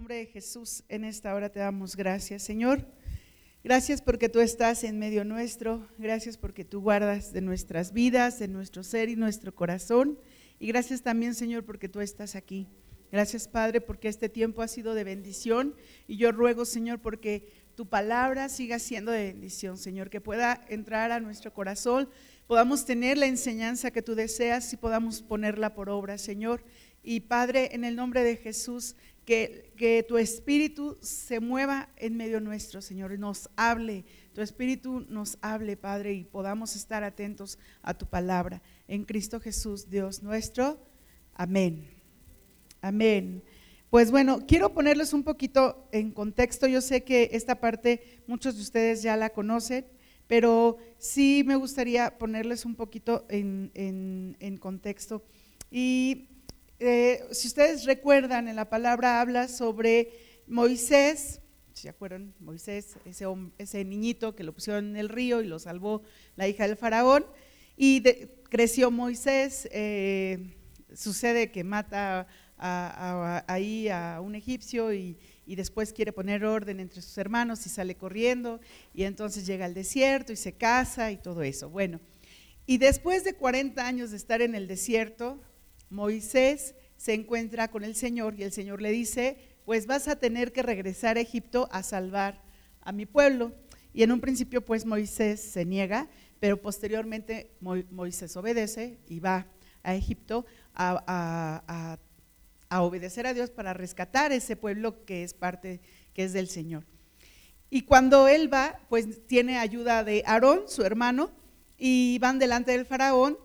nombre de Jesús, en esta hora te damos gracias, Señor. Gracias porque tú estás en medio nuestro. Gracias porque tú guardas de nuestras vidas, de nuestro ser y nuestro corazón. Y gracias también, Señor, porque tú estás aquí. Gracias, Padre, porque este tiempo ha sido de bendición. Y yo ruego, Señor, porque tu palabra siga siendo de bendición, Señor, que pueda entrar a nuestro corazón, podamos tener la enseñanza que tú deseas y podamos ponerla por obra, Señor. Y Padre, en el nombre de Jesús, que, tu espíritu se mueva en medio nuestro, Señor, y nos hable, tu espíritu nos hable, Padre, y podamos estar atentos a tu palabra. En Cristo Jesús, Dios nuestro. Amén. Amén. Pues bueno, quiero ponerles un poquito en contexto. Yo sé que esta parte muchos de ustedes ya la conocen, pero sí me gustaría ponerles un poquito en, en, en contexto. Y eh, si ustedes recuerdan, en la palabra habla sobre Moisés, ¿se acuerdan? Moisés, ese, ese niñito que lo pusieron en el río y lo salvó la hija del faraón. Y creció Moisés, eh, sucede que mata ahí a un egipcio y, y, después quiere poner orden entre sus hermanos y sale corriendo y entonces llega al desierto y se casa y todo eso. Bueno, y después de 40 años de estar en el desierto, Moisés se encuentra con el Señor y el Señor le dice, pues vas a tener que regresar a Egipto a salvar a mi pueblo. Y en un principio pues Moisés se niega, pero posteriormente Moisés obedece y va a Egipto a, obedecer a Dios para rescatar ese pueblo que es parte, que es del Señor. Y cuando él va, pues tiene ayuda de Aarón, su hermano, y van delante del faraón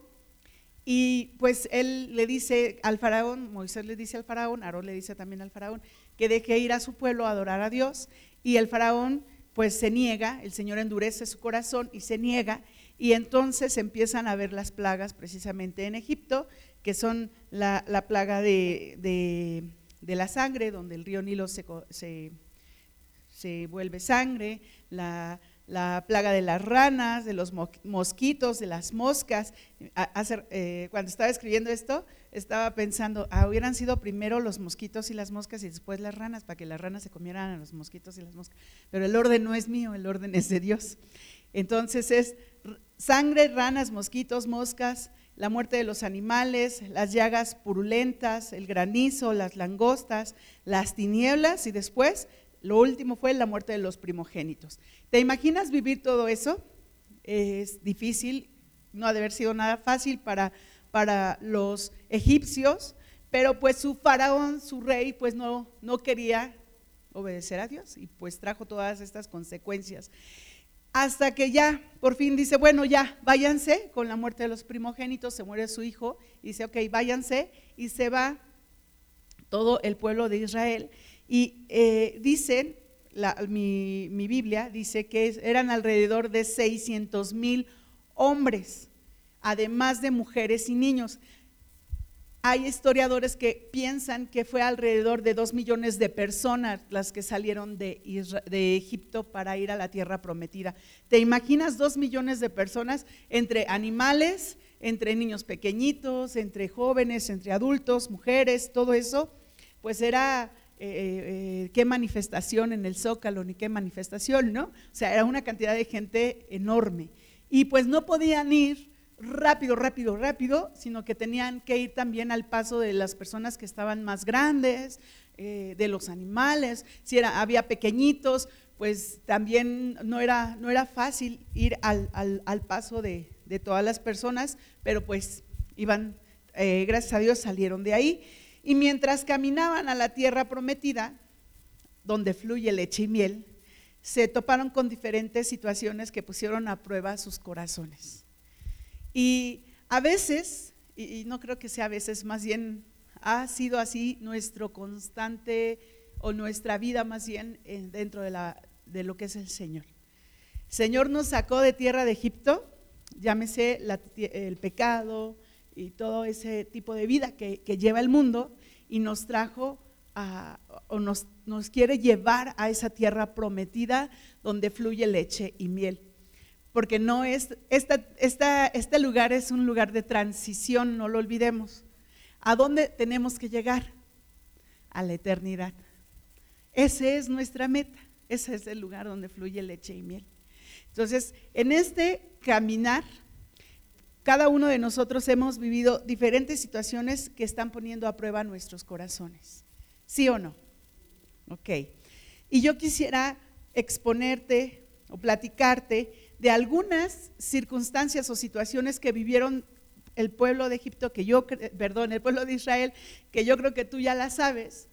y pues él le dice al faraón, Moisés le dice al faraón, Aarón le dice también al faraón, que deje ir a su pueblo a adorar a Dios. Y el faraón pues se niega, el Señor endurece su corazón y se niega. Y entonces empiezan a ver las plagas precisamente en Egipto, que son la, plaga de, la sangre, donde el río Nilo se, se, se vuelve sangre, la la plaga de las ranas, de los mosquitos, de las moscas. Eh, cuando estaba escribiendo esto, estaba pensando, ah, hubieran sido primero los mosquitos y las moscas y después las ranas, para que las ranas se comieran a los mosquitos y las moscas. Pero el orden no es mío, el orden es de Dios. Entonces es sangre, ranas, mosquitos, moscas, la muerte de los animales, las llagas purulentas, el granizo, las langostas, las tinieblas y después lo último fue la muerte de los primogénitos. ¿Te imaginas vivir todo eso? Es difícil, no ha de haber sido nada fácil para, para los egipcios, pero pues su faraón, su rey, pues no, no quería obedecer a Dios y pues trajo todas estas consecuencias. Hasta que ya por fin dice, bueno, ya, váyanse con la muerte de los primogénitos, se muere su hijo, y dice, ok, váyanse, y se va todo el pueblo de Israel. Y eh, dicen, mi, Biblia dice que eran alrededor de 600 mil hombres, además de mujeres y niños. Hay historiadores que piensan que fue alrededor de dos millones de personas las que salieron de, de, Egipto para ir a la tierra prometida. ¿Te imaginas dos millones de personas entre animales, entre niños pequeñitos, entre jóvenes, entre adultos, mujeres, todo eso? Pues era eh, eh, qué manifestación en el Zócalo, ni qué manifestación, ¿no? O sea, era una cantidad de gente enorme. Y pues no podían ir rápido, rápido, rápido, sino que tenían que ir también al paso de las personas que estaban más grandes, eh, de los animales, si era, había pequeñitos, pues también no era, no era fácil ir al, al, paso de, de, todas las personas, pero pues iban, gracias a Dios salieron de ahí. Y mientras caminaban a la tierra prometida, donde fluye leche y miel, se toparon con diferentes situaciones que pusieron a prueba sus corazones. Y a veces, y no creo que sea a veces, más bien ha sido así nuestro constante o nuestra vida más bien dentro de, lo que es el Señor. Señor nos sacó de tierra de Egipto, llámese el pecado, y todo ese tipo de vida que, lleva el mundo y nos trajo o nos, quiere llevar a esa tierra prometida donde fluye leche y miel. Porque no es, esta, esta, este lugar es un lugar de transición, no lo olvidemos. ¿A dónde tenemos que llegar? A la eternidad. Ese es nuestra meta, ese es el lugar donde fluye leche y miel. Entonces, en este caminar, cada uno de nosotros hemos vivido diferentes situaciones que están poniendo a prueba nuestros corazones. ¿Sí o no? Ok. Y yo quisiera exponerte o platicarte de algunas circunstancias o situaciones que vivieron el pueblo de Egipto, que yo, perdón, el pueblo de Israel, que yo creo que tú ya las sabes,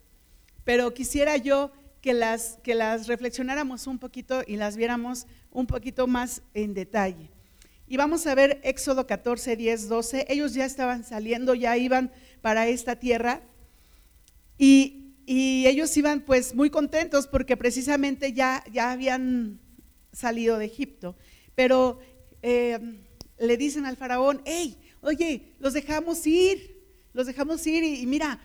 pero quisiera yo que las, que las reflexionáramos un poquito y las viéramos un poquito más en detalle. Y vamos a ver Éxodo 14, 10, 12. Ellos ya estaban saliendo, ya iban para esta tierra. Y, ellos iban pues muy contentos porque precisamente ya, ya habían salido de Egipto. Pero eh, le dicen al faraón, hey, oye, los dejamos ir, los dejamos ir y, mira,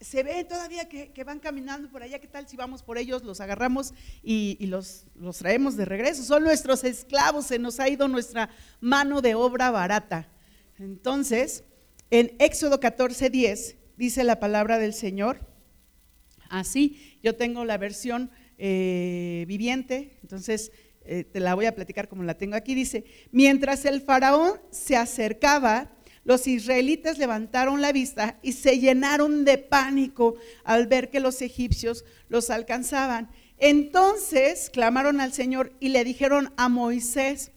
se ve todavía que, van caminando por allá, ¿qué tal si vamos por ellos, los agarramos y, los, los, traemos de regreso? Son nuestros esclavos, se nos ha ido nuestra mano de obra barata. Entonces, en Éxodo 14, 10 dice la palabra del Señor, así, yo tengo la versión eh, viviente, entonces eh, te la voy a platicar como la tengo aquí, dice, mientras el faraón se acercaba, los israelitas levantaron la vista y se llenaron de pánico al ver que los egipcios los alcanzaban. Entonces clamaron al Señor y le dijeron a Moisés,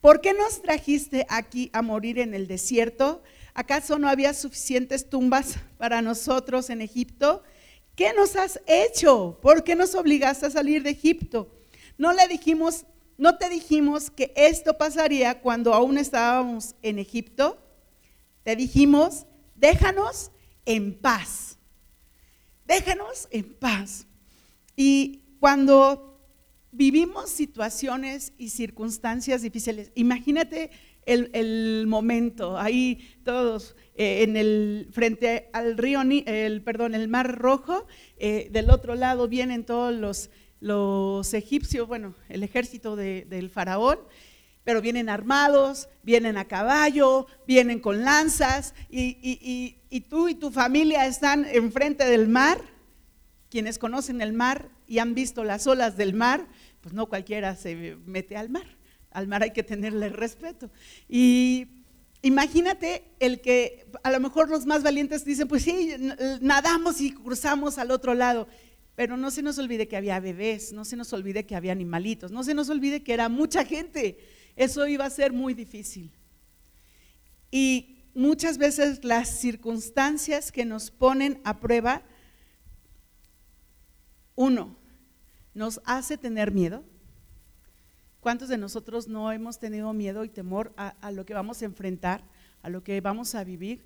¿por qué nos trajiste aquí a morir en el desierto? ¿Acaso no había suficientes tumbas para nosotros en Egipto? ¿Qué nos has hecho? ¿Por qué nos obligaste a salir de Egipto? No le dijimos, no te dijimos que esto pasaría cuando aún estábamos en Egipto. Te dijimos, déjanos en paz. Déjanos en paz. Y cuando vivimos situaciones y circunstancias difíciles, imagínate el, momento, ahí todos eh, en el frente al río, el, perdón, el mar rojo, eh, del otro lado vienen todos los, los egipcios, bueno, el ejército del faraón, pero vienen armados, vienen a caballo, vienen con lanzas, y, tú y tu familia están enfrente del mar. Quienes conocen el mar y han visto las olas del mar, pues no cualquiera se mete al mar. Al mar hay que tenerle respeto. Y imagínate el que a lo mejor los más valientes dicen, pues sí, nadamos y cruzamos al otro lado. Pero no se nos olvide que había bebés, no se nos olvide que había animalitos, no se nos olvide que era mucha gente eso iba a ser muy difícil. Y muchas veces las circunstancias que nos ponen a prueba, uno, nos hace tener miedo. ¿Cuántos de nosotros no hemos tenido miedo y temor a, lo que vamos a enfrentar, a lo que vamos a vivir?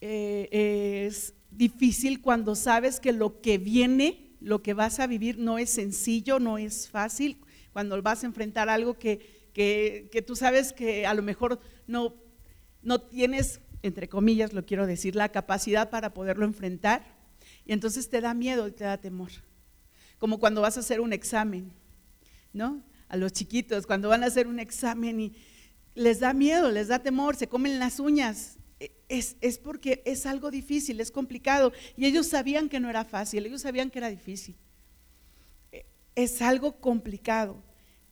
Eh, es difícil cuando sabes que lo que viene, lo que vas a vivir no es sencillo, no es fácil, cuando vas a enfrentar algo que que, tú sabes que a lo mejor no, no tienes, entre comillas lo quiero decir, la capacidad para poderlo enfrentar. Y entonces te da miedo y te da temor. Como cuando vas a hacer un examen, ¿no? A los chiquitos, cuando van a hacer un examen y les da miedo, les da temor, se comen las uñas. E, es, es, porque es algo difícil, es complicado. Y ellos sabían que no era fácil, ellos sabían que era difícil. E, es algo complicado.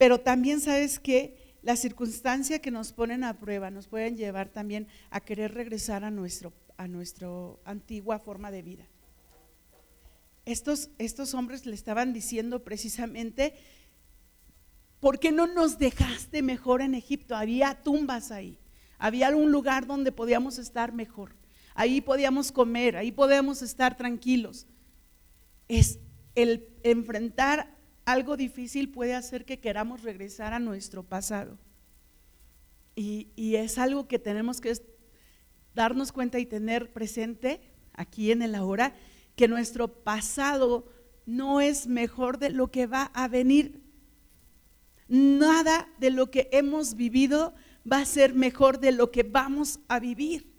Pero también sabes que la circunstancia que nos ponen a prueba nos pueden llevar también a querer regresar a nuestro a nuestra antigua forma de vida. Estos, estos hombres le estaban diciendo precisamente, ¿por qué no nos dejaste mejor en Egipto? Había tumbas ahí, había un lugar donde podíamos estar mejor, ahí podíamos comer, ahí podíamos estar tranquilos. Es el enfrentar algo difícil puede hacer que queramos regresar a nuestro pasado. Y, es algo que tenemos que darnos cuenta y tener presente aquí en el ahora, que nuestro pasado no es mejor de lo que va a venir. Nada de lo que hemos vivido va a ser mejor de lo que vamos a vivir.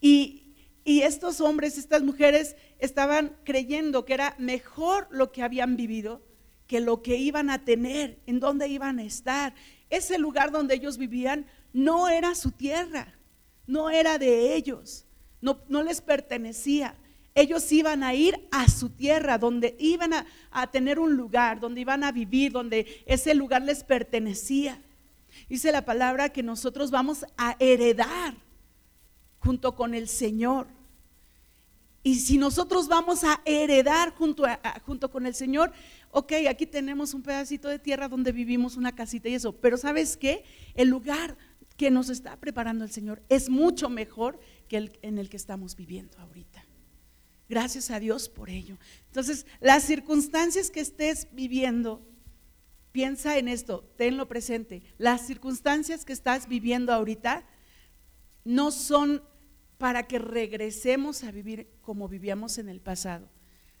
Y, estos hombres, estas mujeres estaban creyendo que era mejor lo que habían vivido que lo que iban a tener, en dónde iban a estar. Ese lugar donde ellos vivían no era su tierra, no era de ellos, no, les pertenecía. ellos iban a ir a su tierra, donde iban a, a tener un lugar, donde iban a vivir, donde ese lugar les pertenecía. Dice la palabra que nosotros vamos a heredar junto con el Señor. Y si nosotros vamos a heredar junto, junto con el Señor, ok, aquí tenemos un pedacito de tierra donde vivimos una casita y eso, pero ¿sabes qué? El lugar que nos está preparando el Señor es mucho mejor que el en el que estamos viviendo ahorita. Gracias a Dios por ello. Entonces, las circunstancias que estés viviendo, piensa en esto, tenlo presente. Las circunstancias que estás viviendo ahorita no son para que regresemos a vivir como vivíamos en el pasado,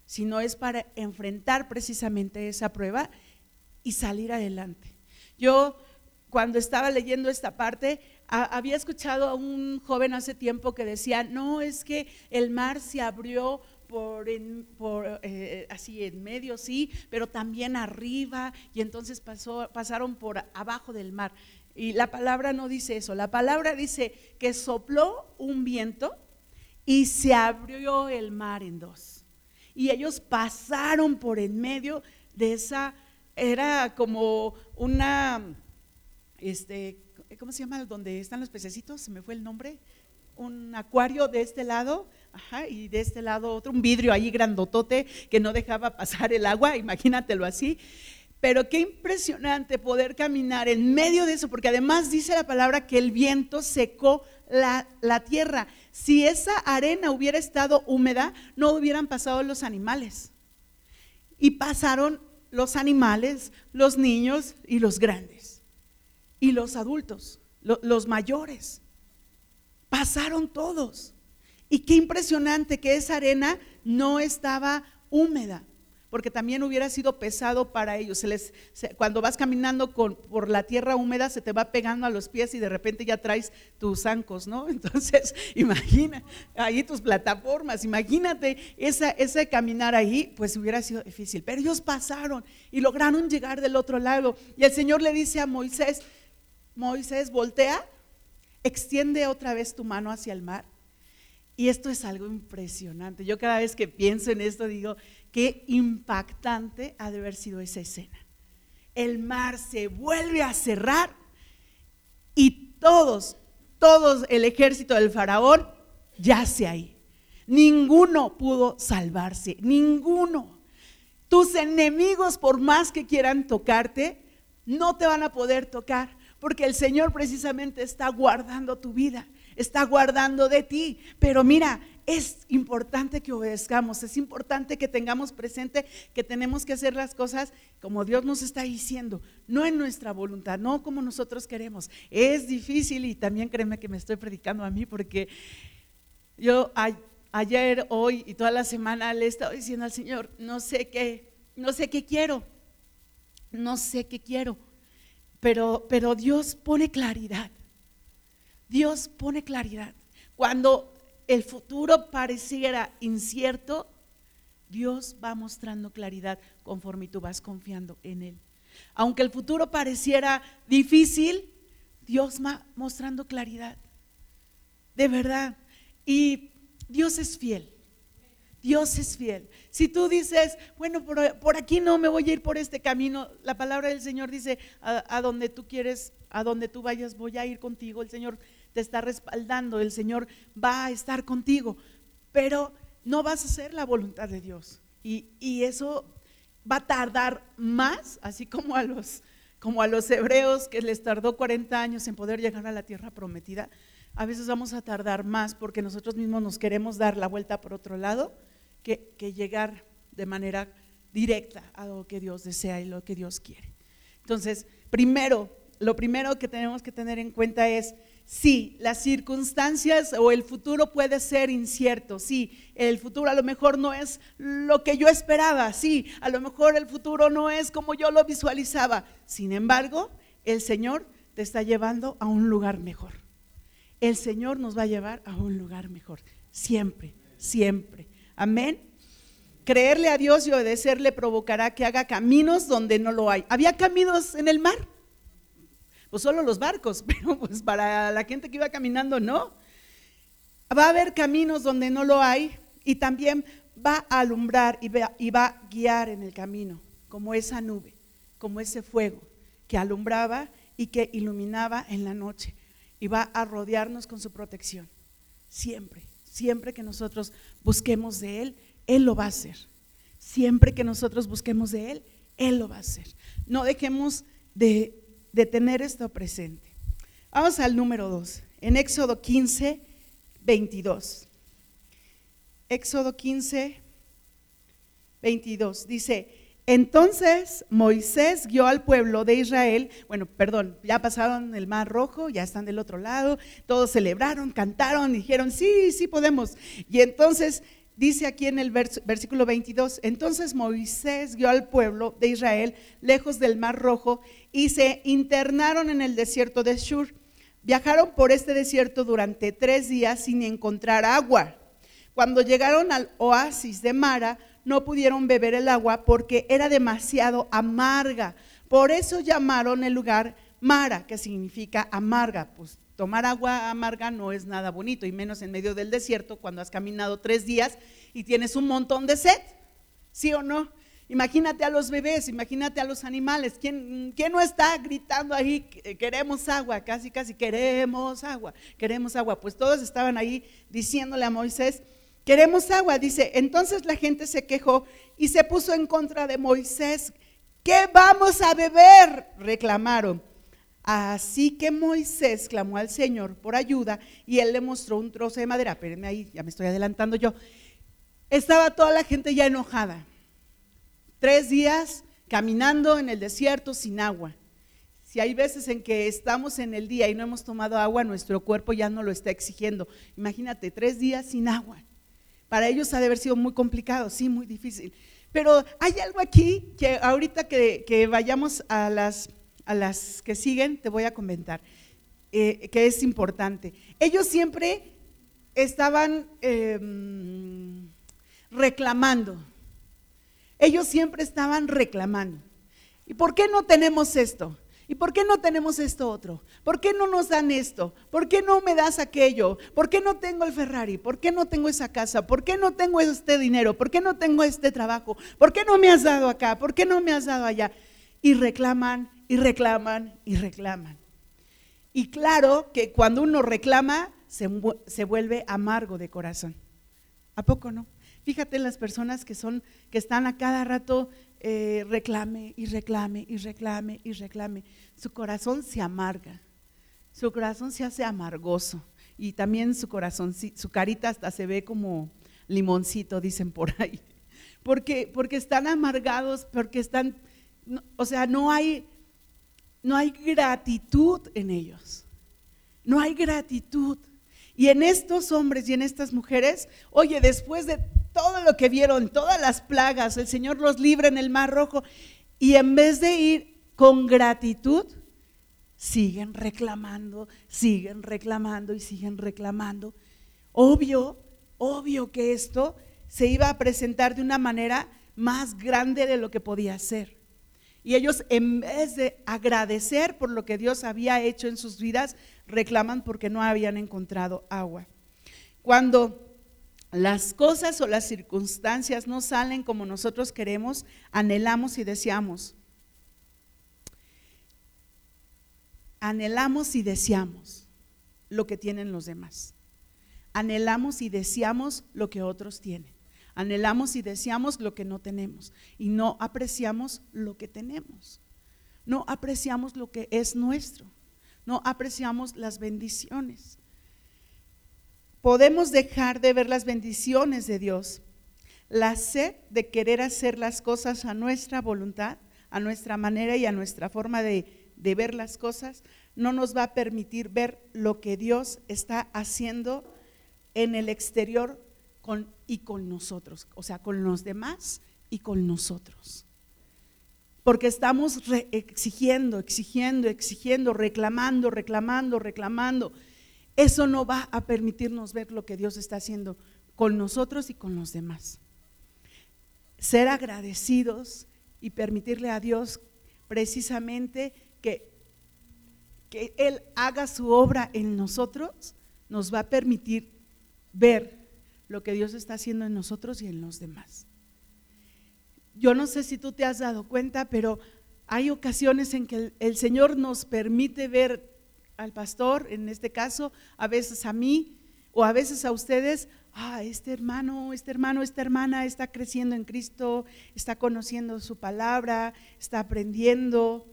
sino es para enfrentar precisamente esa prueba y salir adelante. Yo cuando estaba leyendo esta parte, había escuchado a un joven hace tiempo que decía, no, es que el mar se abrió por, por eh, así en medio, sí, pero también arriba, y entonces pasó, pasaron por abajo del mar. Y la palabra no dice eso, la palabra dice que sopló un viento y se abrió el mar en dos. Y ellos pasaron por en medio de esa, era como una, este, ¿cómo se llama? Donde están los pececitos, se me fue el nombre, un acuario de este lado, ajá, y de este lado otro, un vidrio ahí grandotote que no dejaba pasar el agua, imagínatelo así. Pero qué impresionante poder caminar en medio de eso, porque además dice la palabra que el viento secó la, tierra. Si esa arena hubiera estado húmeda, no hubieran pasado los animales. Y pasaron los animales, los niños y los grandes. Y los adultos, los mayores. Pasaron todos. Y qué impresionante que esa arena no estaba húmeda porque también hubiera sido pesado para ellos. cuando vas caminando por la tierra húmeda, se te va pegando a los pies y de repente ya traes tus zancos, ¿no? Entonces, imagina, ahí tus plataformas, imagínate esa, ese caminar ahí, pues hubiera sido difícil. Pero ellos pasaron y lograron llegar del otro lado. Y el Señor le dice a Moisés, Moisés, voltea, extiende otra vez tu mano hacia el mar. Y esto es algo impresionante. Yo cada vez que pienso en esto digo, Qué impactante ha de haber sido esa escena. El mar se vuelve a cerrar y todos, todos el ejército del faraón yace ahí. Ninguno pudo salvarse, ninguno. Tus enemigos, por más que quieran tocarte, no te van a poder tocar, porque el Señor precisamente está guardando tu vida, está guardando de ti. Pero mira, es importante que obedezcamos, es importante que tengamos presente que tenemos que hacer las cosas como Dios nos está diciendo, no en nuestra voluntad, no como nosotros queremos. Es difícil y también créeme que me estoy predicando a mí porque yo ayer, hoy y toda la semana le he estado diciendo al Señor, no sé qué, no sé qué quiero, no sé qué quiero, pero, pero Dios pone claridad. Dios pone claridad. Cuando el futuro pareciera incierto, Dios va mostrando claridad conforme tú vas confiando en Él. Aunque el futuro pareciera difícil, Dios va mostrando claridad. De verdad. Y Dios es fiel. Dios es fiel. Si tú dices, bueno, por, aquí no me voy a ir por este camino, la palabra del Señor dice, a, a donde tú quieres, a donde tú vayas, voy a ir contigo. El Señor está respaldando, el Señor va a estar contigo, pero no vas a hacer la voluntad de Dios. Y, eso va a tardar más, así como a los como a los hebreos que les tardó 40 años en poder llegar a la tierra prometida, a veces vamos a tardar más porque nosotros mismos nos queremos dar la vuelta por otro lado que, que llegar de manera directa a lo que Dios desea y lo que Dios quiere. Entonces, primero, lo primero que tenemos que tener en cuenta es Sí, las circunstancias o el futuro puede ser incierto, sí, el futuro a lo mejor no es lo que yo esperaba, sí, a lo mejor el futuro no es como yo lo visualizaba. Sin embargo, el Señor te está llevando a un lugar mejor. El Señor nos va a llevar a un lugar mejor, siempre, siempre. Amén. Creerle a Dios y obedecerle provocará que haga caminos donde no lo hay. ¿Había caminos en el mar? Pues solo los barcos, pero pues para la gente que iba caminando no. Va a haber caminos donde no lo hay y también va a alumbrar y va, y va a guiar en el camino, como esa nube, como ese fuego que alumbraba y que iluminaba en la noche y va a rodearnos con su protección. Siempre, siempre que nosotros busquemos de Él, Él lo va a hacer. Siempre que nosotros busquemos de Él, Él lo va a hacer. No dejemos de, de tener esto presente. Vamos al número 2, en Éxodo 15, 22. Éxodo 15, 22. Dice, entonces Moisés guió al pueblo de Israel, bueno, perdón, ya pasaron el mar rojo, ya están del otro lado, todos celebraron, cantaron, dijeron, sí, sí podemos. Y entonces dice aquí en el versículo 22, entonces Moisés guió al pueblo de Israel lejos del mar rojo y se internaron en el desierto de Shur. Viajaron por este desierto durante tres días sin encontrar agua. Cuando llegaron al oasis de Mara, no pudieron beber el agua porque era demasiado amarga. Por eso llamaron el lugar Mara, que significa amarga. Pues tomar agua amarga no es nada bonito, y menos en medio del desierto cuando has caminado tres días y tienes un montón de sed. ¿Sí o no? Imagínate a los bebés, imagínate a los animales. ¿Quién, ¿Quién, no está gritando ahí, queremos agua? Casi, casi, queremos agua, queremos agua. Pues todos estaban ahí diciéndole a Moisés, Queremos agua, dice. Entonces la gente se quejó y se puso en contra de Moisés. ¿Qué vamos a beber? reclamaron. Así que Moisés clamó al Señor por ayuda y él le mostró un trozo de madera. Espérenme ahí, ya me estoy adelantando yo. Estaba toda la gente ya enojada. Tres días caminando en el desierto sin agua. Si hay veces en que estamos en el día y no hemos tomado agua, nuestro cuerpo ya no lo está exigiendo. Imagínate, tres días sin agua. Para ellos ha de haber sido muy complicado, sí, muy difícil. Pero hay algo aquí que ahorita que, vayamos a las, a las que siguen, te voy a comentar, eh, que es importante. Ellos siempre estaban em, reclamando. Ellos siempre estaban reclamando. ¿Y por qué no tenemos esto? ¿Y por qué no tenemos esto otro? ¿Por qué no nos dan esto? ¿Por qué no me das aquello? ¿Por qué no tengo el Ferrari? ¿Por qué no tengo esa casa? ¿Por qué no tengo este dinero? ¿Por qué no tengo este trabajo? ¿Por qué no me has dado acá? ¿Por qué no me has dado allá? Y reclaman y reclaman y reclaman. Y claro que cuando uno reclama, se, se vuelve amargo de corazón. ¿A poco no? Fíjate en las personas que son, que están a cada rato eh, reclame y reclame y reclame y reclame. Su corazón se amarga, su corazón se hace amargoso y también su corazón, su carita hasta se ve como limoncito, dicen por ahí. Porque, porque están amargados, porque están, o sea, no hay, no hay gratitud en ellos. No hay gratitud. Y en estos hombres y en estas mujeres, oye, después de todo lo que vieron, todas las plagas, el Señor los libra en el Mar Rojo, y en vez de ir con gratitud, siguen reclamando, siguen reclamando y siguen reclamando. Obvio, obvio que esto se iba a presentar de una manera más grande de lo que podía ser. Y ellos, en vez de agradecer por lo que Dios había hecho en sus vidas, reclaman porque no habían encontrado agua. Cuando las cosas o las circunstancias no salen como nosotros queremos, anhelamos y deseamos. Anhelamos y deseamos lo que tienen los demás. Anhelamos y deseamos lo que otros tienen. Anhelamos y deseamos lo que no tenemos. Y no apreciamos lo que tenemos. No apreciamos lo que es nuestro no apreciamos las bendiciones. Podemos dejar de ver las bendiciones de Dios. La sed de querer hacer las cosas a nuestra voluntad, a nuestra manera y a nuestra forma de, ver las cosas, no nos va a permitir ver lo que Dios está haciendo en el exterior y con nosotros, o sea, con los demás y con nosotros porque estamos exigiendo, exigiendo, exigiendo, reclamando, reclamando, reclamando. Eso no va a permitirnos ver lo que Dios está haciendo con nosotros y con los demás. Ser agradecidos y permitirle a Dios precisamente que, que Él haga su obra en nosotros nos va a permitir ver lo que Dios está haciendo en nosotros y en los demás. Yo no sé si tú te has dado cuenta, pero hay ocasiones en que el, Señor nos permite ver al pastor, en este caso, a veces a mí o a veces a ustedes, ah, este hermano, este hermano, esta hermana está creciendo en Cristo, está conociendo su palabra, está aprendiendo,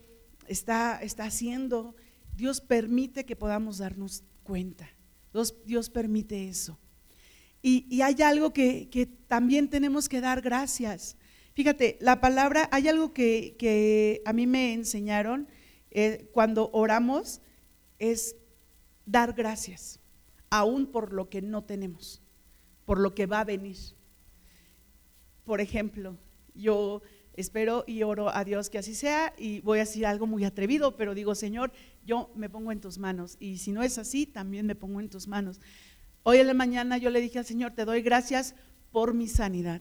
está, está haciendo. Dios permite que podamos darnos cuenta. Dios, Dios permite eso. Y, hay algo que, también tenemos que dar gracias. Fíjate, la palabra, hay algo que, a mí me enseñaron eh, cuando oramos, es dar gracias, aún por lo que no tenemos, por lo que va a venir. Por ejemplo, yo espero y oro a Dios que así sea y voy a decir algo muy atrevido, pero digo, Señor, yo me pongo en tus manos y si no es así, también me pongo en tus manos. Hoy en la mañana yo le dije al Señor, te doy gracias por mi sanidad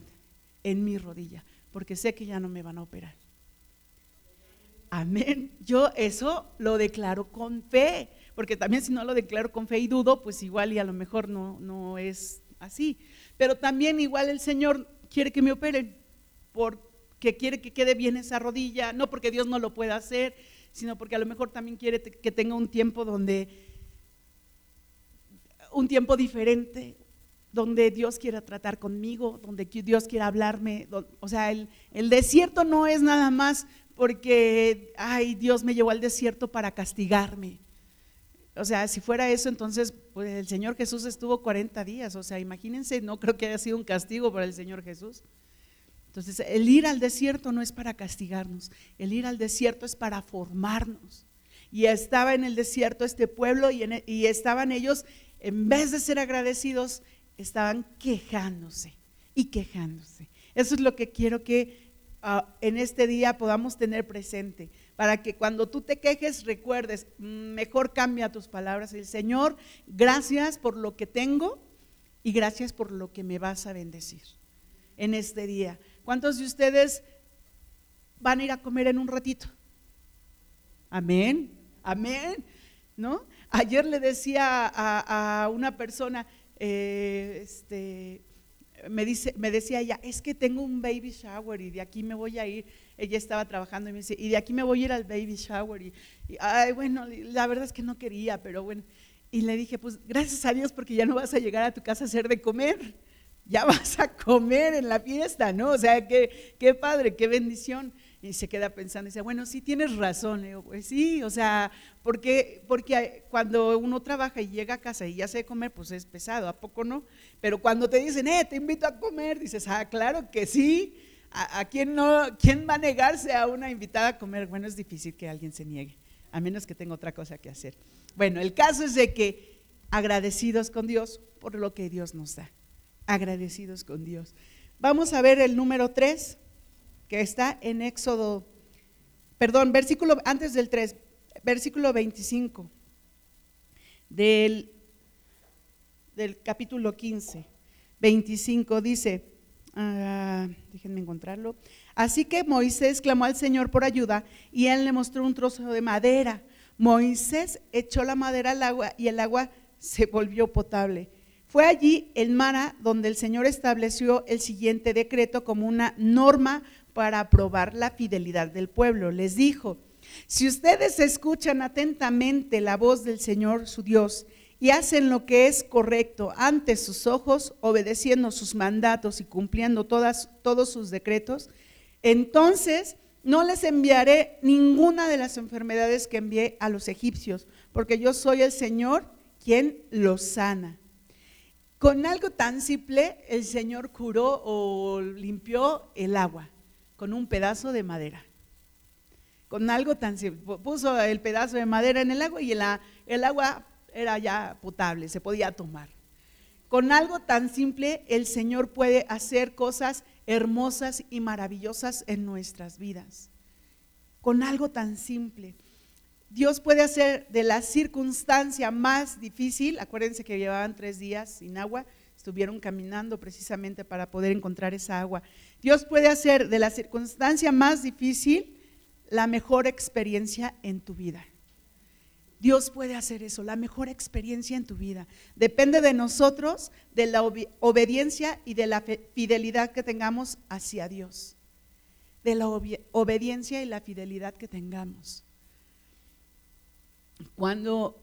en mi rodilla, porque sé que ya no me van a operar. Amén. Yo eso lo declaro con fe, porque también si no lo declaro con fe y dudo, pues igual y a lo mejor no, no es así. Pero también igual el Señor quiere que me operen, porque quiere que quede bien esa rodilla, no porque Dios no lo pueda hacer, sino porque a lo mejor también quiere que tenga un tiempo donde un tiempo diferente, donde Dios quiera tratar conmigo, donde Dios quiera hablarme. O sea, el, desierto no es nada más porque, ay, Dios me llevó al desierto para castigarme. O sea, si fuera eso, entonces pues, el Señor Jesús estuvo 40 días. O sea, imagínense, no creo que haya sido un castigo para el Señor Jesús. Entonces, el ir al desierto no es para castigarnos, el ir al desierto es para formarnos. Y estaba en el desierto este pueblo y, y estaban ellos en vez de ser agradecidos, estaban quejándose y quejándose. Eso es lo que quiero que ah, en este día podamos tener presente, para que cuando tú te quejes recuerdes, mejor cambia tus palabras. El Señor, gracias por lo que tengo y gracias por lo que me vas a bendecir en este día. ¿Cuántos de ustedes van a ir a comer en un ratito? Amén, amén, ¿no? Ayer le decía a, una persona, eh, este, me, dice, me decía ella, es que tengo un baby shower y de aquí me voy a ir. Ella estaba trabajando y me dice, y de aquí me voy a ir al baby shower. Y, ay, bueno, la verdad es que no quería, pero bueno. Y le dije, pues gracias a Dios porque ya no vas a llegar a tu casa a hacer de comer. Ya vas a comer en la fiesta, ¿no? O sea, qué, qué padre, qué bendición y se queda pensando y dice, bueno, sí tienes razón. pues sí, o sea, porque, porque cuando uno trabaja y llega a casa y ya se comer, pues es pesado, ¿a poco no? Pero cuando te dicen, eh, te invito a comer, dices, ah, claro que sí. ¿A, quién, no, quién va a negarse a una invitada a comer? Bueno, es difícil que alguien se niegue, a menos que tenga otra cosa que hacer. Bueno, el caso es de que agradecidos con Dios por lo que Dios nos da. Agradecidos con Dios. Vamos a ver el número 3 que está en Éxodo, perdón, versículo antes del 3, versículo 25 del, del capítulo 15, 25 dice, ah, déjenme encontrarlo, así que Moisés clamó al Señor por ayuda y él le mostró un trozo de madera. Moisés echó la madera al agua y el agua se volvió potable. Fue allí el Mara donde el Señor estableció el siguiente decreto como una norma para probar la fidelidad del pueblo. Les dijo, si ustedes escuchan atentamente la voz del Señor su Dios y hacen lo que es correcto ante sus ojos, obedeciendo sus mandatos y cumpliendo todos sus decretos, entonces no les enviaré ninguna de las enfermedades que envié a los egipcios, porque yo soy el Señor quien los sana. Con algo tan simple, el Señor curó o limpió el agua con un pedazo de madera. Con algo tan simple. Puso el pedazo de madera en el agua y el, agua era ya potable, se podía tomar. Con algo tan simple el Señor puede hacer cosas hermosas y maravillosas en nuestras vidas. Con algo tan simple. Dios puede hacer de la circunstancia más difícil, acuérdense que llevaban tres días sin agua, estuvieron caminando precisamente para poder encontrar esa agua. Dios puede hacer de la circunstancia más difícil la mejor experiencia en tu vida. Dios puede hacer eso, la mejor experiencia en tu vida. Depende de nosotros, de la obediencia y de la fidelidad que tengamos hacia Dios. De la obediencia y la fidelidad que tengamos. Cuando,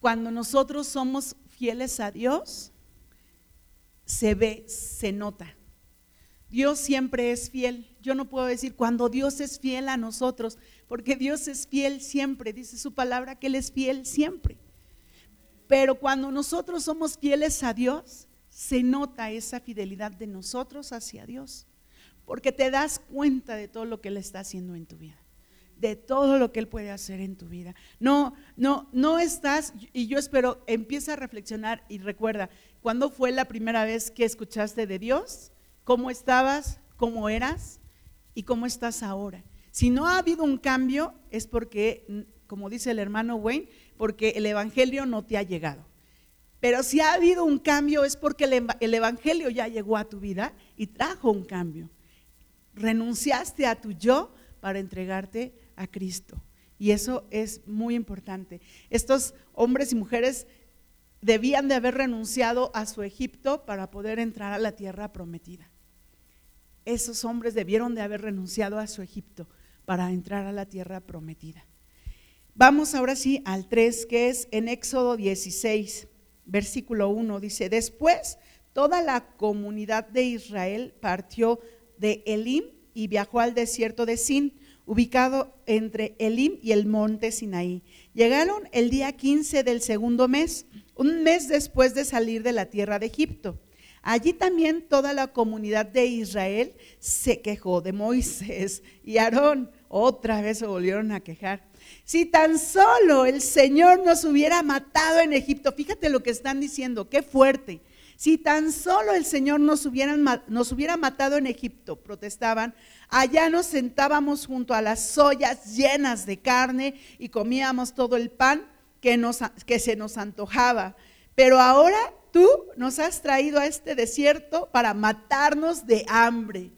cuando nosotros somos fieles a Dios, se ve, se nota. Dios siempre es fiel. Yo no puedo decir cuando Dios es fiel a nosotros, porque Dios es fiel siempre, dice su palabra que Él es fiel siempre. Pero cuando nosotros somos fieles a Dios, se nota esa fidelidad de nosotros hacia Dios, porque te das cuenta de todo lo que Él está haciendo en tu vida, de todo lo que Él puede hacer en tu vida. No, no, no estás, y yo espero, empieza a reflexionar y recuerda, ¿cuándo fue la primera vez que escuchaste de Dios? ¿Cómo estabas? ¿Cómo eras? ¿Y cómo estás ahora? Si no ha habido un cambio es porque, como dice el hermano Wayne, porque el Evangelio no te ha llegado. Pero si ha habido un cambio es porque el Evangelio ya llegó a tu vida y trajo un cambio. Renunciaste a tu yo para entregarte a Cristo. Y eso es muy importante. Estos hombres y mujeres debían de haber renunciado a su Egipto para poder entrar a la tierra prometida. Esos hombres debieron de haber renunciado a su Egipto para entrar a la tierra prometida. Vamos ahora sí al 3, que es en Éxodo 16, versículo 1. Dice, después toda la comunidad de Israel partió de Elim y viajó al desierto de Sin, ubicado entre Elim y el monte Sinaí. Llegaron el día 15 del segundo mes, un mes después de salir de la tierra de Egipto. Allí también toda la comunidad de Israel se quejó de Moisés y Aarón. Otra vez se volvieron a quejar. Si tan solo el Señor nos hubiera matado en Egipto, fíjate lo que están diciendo, qué fuerte. Si tan solo el Señor nos, nos hubiera matado en Egipto, protestaban, allá nos sentábamos junto a las ollas llenas de carne y comíamos todo el pan que, nos, que se nos antojaba. Pero ahora tú nos has traído a este desierto para matarnos de hambre.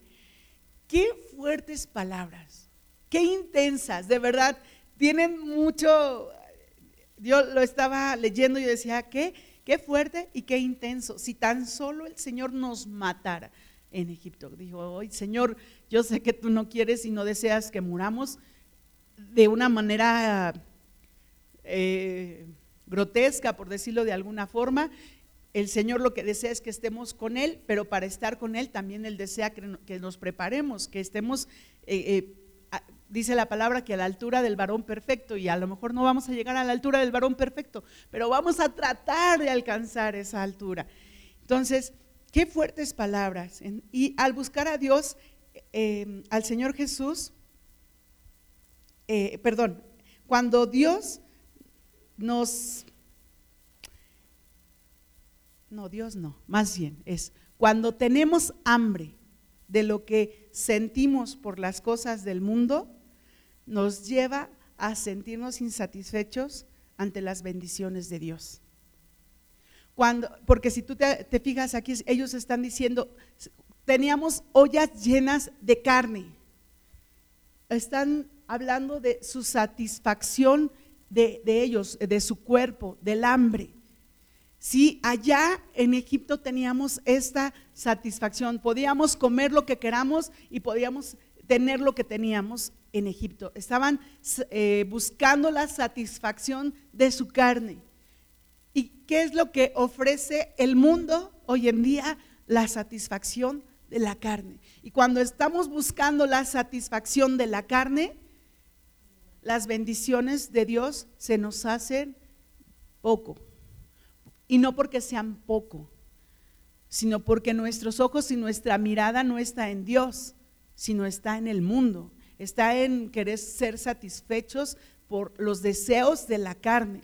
Qué fuertes palabras, qué intensas, de verdad, tienen mucho, yo lo estaba leyendo y decía, qué, qué fuerte y qué intenso, si tan solo el Señor nos matara en Egipto. Dijo, hoy Señor, yo sé que tú no quieres y no deseas que muramos de una manera eh, grotesca, por decirlo de alguna forma, el Señor lo que desea es que estemos con Él, pero para estar con Él también Él desea que nos preparemos, que estemos, eh, eh, dice la palabra, que a la altura del varón perfecto, y a lo mejor no vamos a llegar a la altura del varón perfecto, pero vamos a tratar de alcanzar esa altura. Entonces, qué fuertes palabras. Y al buscar a Dios, eh, al Señor Jesús, perdón, cuando Dios nos no, Dios no, más bien es cuando tenemos hambre de lo que sentimos por las cosas del mundo, nos lleva a sentirnos insatisfechos ante las bendiciones de Dios. Cuando, porque si tú te, fijas aquí, ellos están diciendo, teníamos ollas llenas de carne. Están hablando de su satisfacción de, de ellos, de su cuerpo, del hambre. Si allá en Egipto teníamos esta satisfacción, podíamos comer lo que queramos y podíamos tener lo que teníamos en Egipto. Estaban eh, buscando la satisfacción de su carne. ¿Y qué es lo que ofrece el mundo hoy en día? La satisfacción de la carne. Y cuando estamos buscando la satisfacción de la carne, las bendiciones de Dios se nos hacen poco. Y no porque sean poco, sino porque nuestros ojos y nuestra mirada no está en Dios, sino está en el mundo. Está en querer ser satisfechos por los deseos de la carne.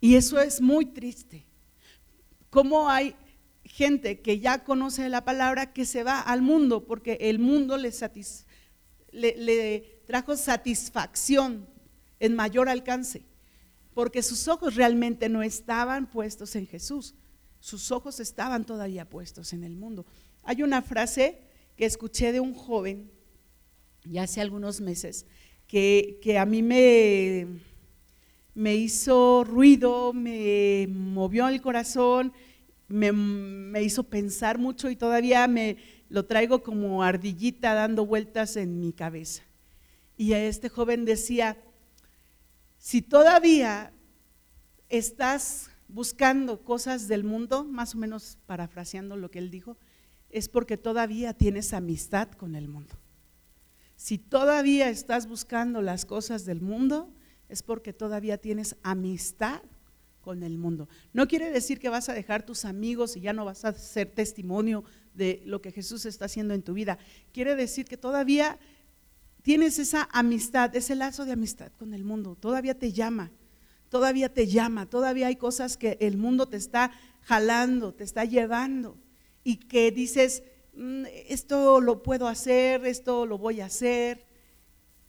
Y eso es muy triste. ¿Cómo hay gente que ya conoce la palabra que se va al mundo porque el mundo le, le trajo satisfacción en mayor alcance? porque sus ojos realmente no estaban puestos en Jesús, sus ojos estaban todavía puestos en el mundo. Hay una frase que escuché de un joven ya hace algunos meses que, a mí me, me hizo ruido, me movió el corazón, me, hizo pensar mucho y todavía me lo traigo como ardillita dando vueltas en mi cabeza. Y a este joven decía, si todavía estás buscando cosas del mundo, más o menos parafraseando lo que él dijo, es porque todavía tienes amistad con el mundo. Si todavía estás buscando las cosas del mundo, es porque todavía tienes amistad con el mundo. No quiere decir que vas a dejar tus amigos y ya no vas a ser testimonio de lo que Jesús está haciendo en tu vida. Quiere decir que todavía tienes esa amistad, ese lazo de amistad con el mundo. Todavía te llama, todavía te llama, todavía hay cosas que el mundo te está jalando, te está llevando y que dices, mm, esto lo puedo hacer, esto lo voy a hacer.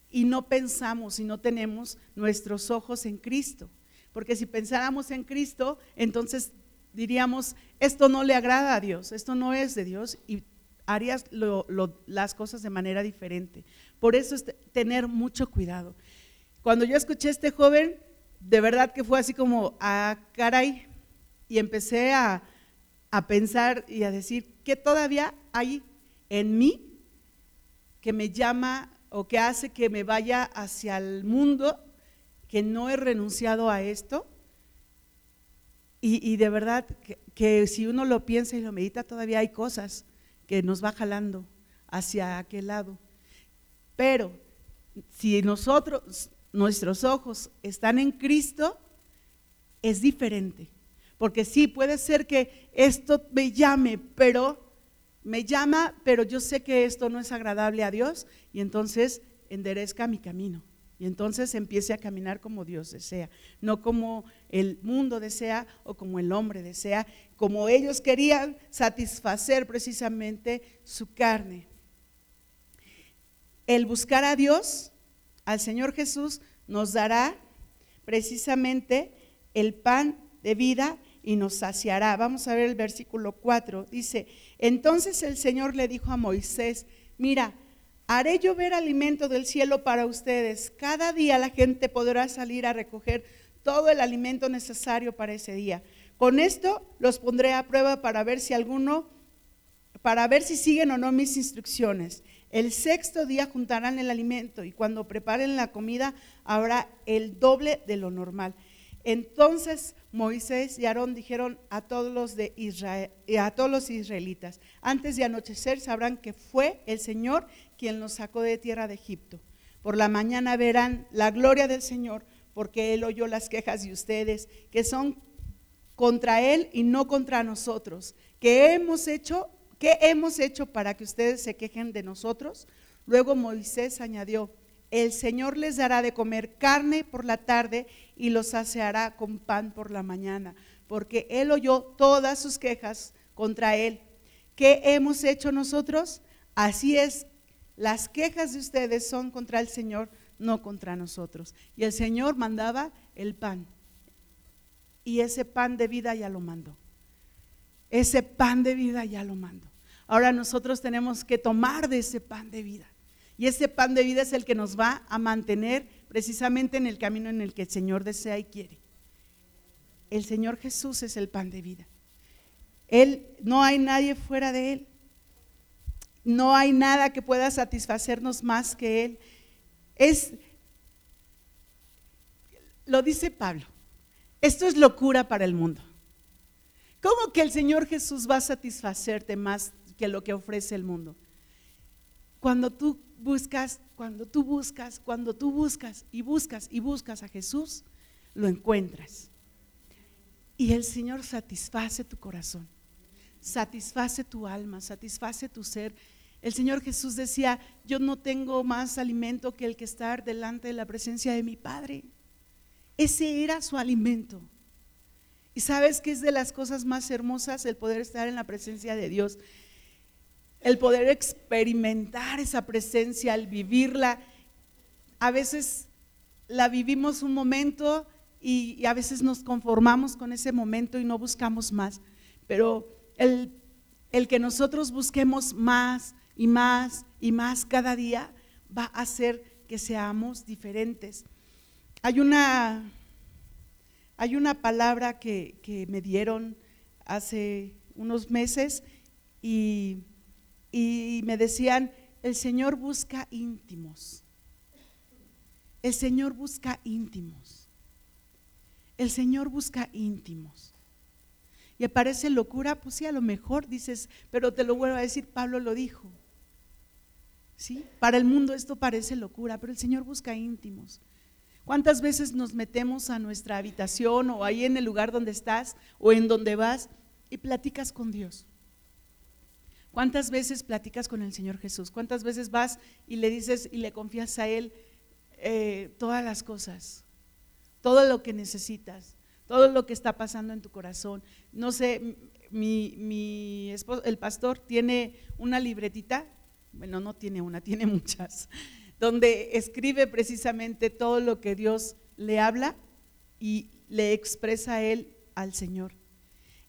Y no pensamos y no tenemos nuestros ojos en Cristo. Porque si pensáramos en Cristo, entonces diríamos, esto no le agrada a Dios, esto no es de Dios y harías las cosas de manera diferente. Por eso es tener mucho cuidado. Cuando yo escuché a este joven, de verdad que fue así como, ah, caray, y empecé a, a pensar y a decir, ¿qué todavía hay en mí que me llama o que hace que me vaya hacia el mundo que no he renunciado a esto. Y, de verdad que, si uno lo piensa y lo medita, todavía hay cosas que nos va jalando hacia aquel lado. Pero si nosotros, nuestros ojos están en Cristo, es diferente. Porque sí, puede ser que esto me llame, pero me llama, pero yo sé que esto no es agradable a Dios y entonces enderezca mi camino. Y entonces empiece a caminar como Dios desea, no como el mundo desea o como el hombre desea, como ellos querían satisfacer precisamente su carne. El buscar a Dios, al Señor Jesús, nos dará precisamente el pan de vida y nos saciará. Vamos a ver el versículo 4. Dice, entonces el Señor le dijo a Moisés, mira, Haré llover alimento del cielo para ustedes. Cada día la gente podrá salir a recoger todo el alimento necesario para ese día. Con esto los pondré a prueba para ver si alguno, para ver si siguen o no mis instrucciones. El sexto día juntarán el alimento y cuando preparen la comida habrá el doble de lo normal. Entonces Moisés y Aarón dijeron a todos los de Israel, a todos los israelitas, antes de anochecer sabrán que fue el Señor quien los sacó de tierra de Egipto. Por la mañana verán la gloria del Señor, porque Él oyó las quejas de ustedes, que son contra Él y no contra nosotros. ¿Qué hemos hecho? ¿Qué hemos hecho para que ustedes se quejen de nosotros? Luego Moisés añadió, el Señor les dará de comer carne por la tarde y los saciará con pan por la mañana, porque Él oyó todas sus quejas contra Él. ¿Qué hemos hecho nosotros? Así es las quejas de ustedes son contra el Señor, no contra nosotros. Y el Señor mandaba el pan. Y ese pan de vida ya lo mandó. Ese pan de vida ya lo mandó. Ahora nosotros tenemos que tomar de ese pan de vida. Y ese pan de vida es el que nos va a mantener precisamente en el camino en el que el Señor desea y quiere. El Señor Jesús es el pan de vida. Él, no hay nadie fuera de Él. No hay nada que pueda satisfacernos más que Él. Es, lo dice Pablo, esto es locura para el mundo. ¿Cómo que el Señor Jesús va a satisfacerte más que lo que ofrece el mundo? Cuando tú buscas, cuando tú buscas, cuando tú buscas y buscas y buscas a Jesús, lo encuentras. Y el Señor satisface tu corazón, satisface tu alma, satisface tu ser el Señor Jesús decía, yo no tengo más alimento que el que estar delante de la presencia de mi Padre. Ese era su alimento. Y sabes que es de las cosas más hermosas el poder estar en la presencia de Dios, el poder experimentar esa presencia, el vivirla. A veces la vivimos un momento y, a veces nos conformamos con ese momento y no buscamos más. Pero el, el que nosotros busquemos más, y más y más cada día va a hacer que seamos diferentes. Hay una, hay una palabra que, que me dieron hace unos meses y, y me decían, el Señor busca íntimos. El Señor busca íntimos. El Señor busca íntimos. Y parece locura, pues sí, a lo mejor dices, pero te lo vuelvo a decir, Pablo lo dijo. ¿Sí? Para el mundo esto parece locura, pero el Señor busca íntimos. ¿Cuántas veces nos metemos a nuestra habitación o ahí en el lugar donde estás o en donde vas y platicas con Dios? ¿Cuántas veces platicas con el Señor Jesús? ¿Cuántas veces vas y le dices y le confías a Él eh, todas las cosas? Todo lo que necesitas, todo lo que está pasando en tu corazón. No sé, mi, mi esposo, el pastor tiene una libretita, bueno, no tiene una, tiene muchas donde escribe precisamente todo lo que Dios le habla y le expresa a él al Señor.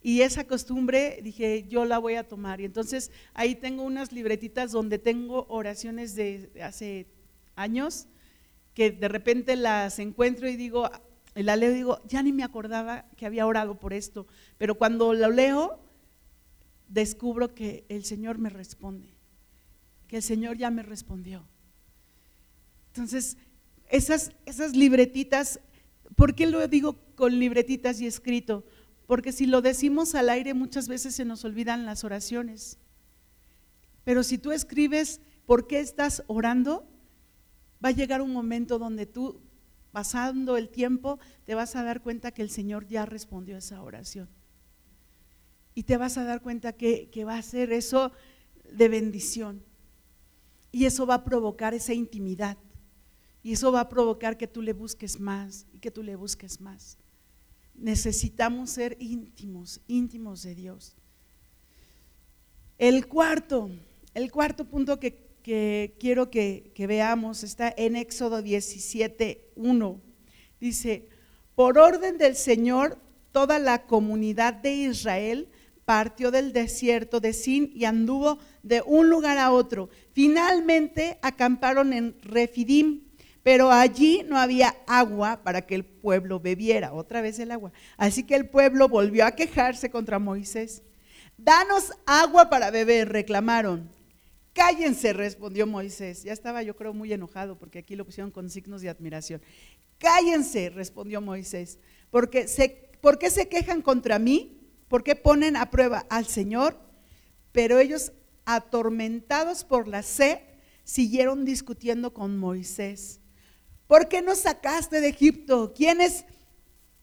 Y esa costumbre dije, yo la voy a tomar. Y entonces ahí tengo unas libretitas donde tengo oraciones de hace años que de repente las encuentro y digo, la leo y digo, ya ni me acordaba que había orado por esto. Pero cuando lo leo, descubro que el Señor me responde, que el Señor ya me respondió. Entonces, esas, esas libretitas, ¿por qué lo digo con libretitas y escrito? Porque si lo decimos al aire muchas veces se nos olvidan las oraciones. Pero si tú escribes por qué estás orando, va a llegar un momento donde tú, pasando el tiempo, te vas a dar cuenta que el Señor ya respondió a esa oración. Y te vas a dar cuenta que, que va a ser eso de bendición. Y eso va a provocar esa intimidad. Y eso va a provocar que tú le busques más y que tú le busques más. Necesitamos ser íntimos, íntimos de Dios. El cuarto, el cuarto punto que, quiero que, que, veamos está en Éxodo 17, 1. Dice, por orden del Señor, toda la comunidad de Israel partió del desierto de Sin y anduvo de un lugar a otro. Finalmente acamparon en Refidim pero allí no había agua para que el pueblo bebiera, otra vez el agua. Así que el pueblo volvió a quejarse contra Moisés. Danos agua para beber, reclamaron. Cállense, respondió Moisés. Ya estaba yo creo muy enojado porque aquí lo pusieron con signos de admiración. Cállense, respondió Moisés, porque se, ¿por qué se quejan contra mí? ¿Por qué ponen a prueba al Señor? Pero ellos, atormentados por la sed, siguieron discutiendo con Moisés. ¿Por qué nos sacaste de Egipto? ¿Quiénes,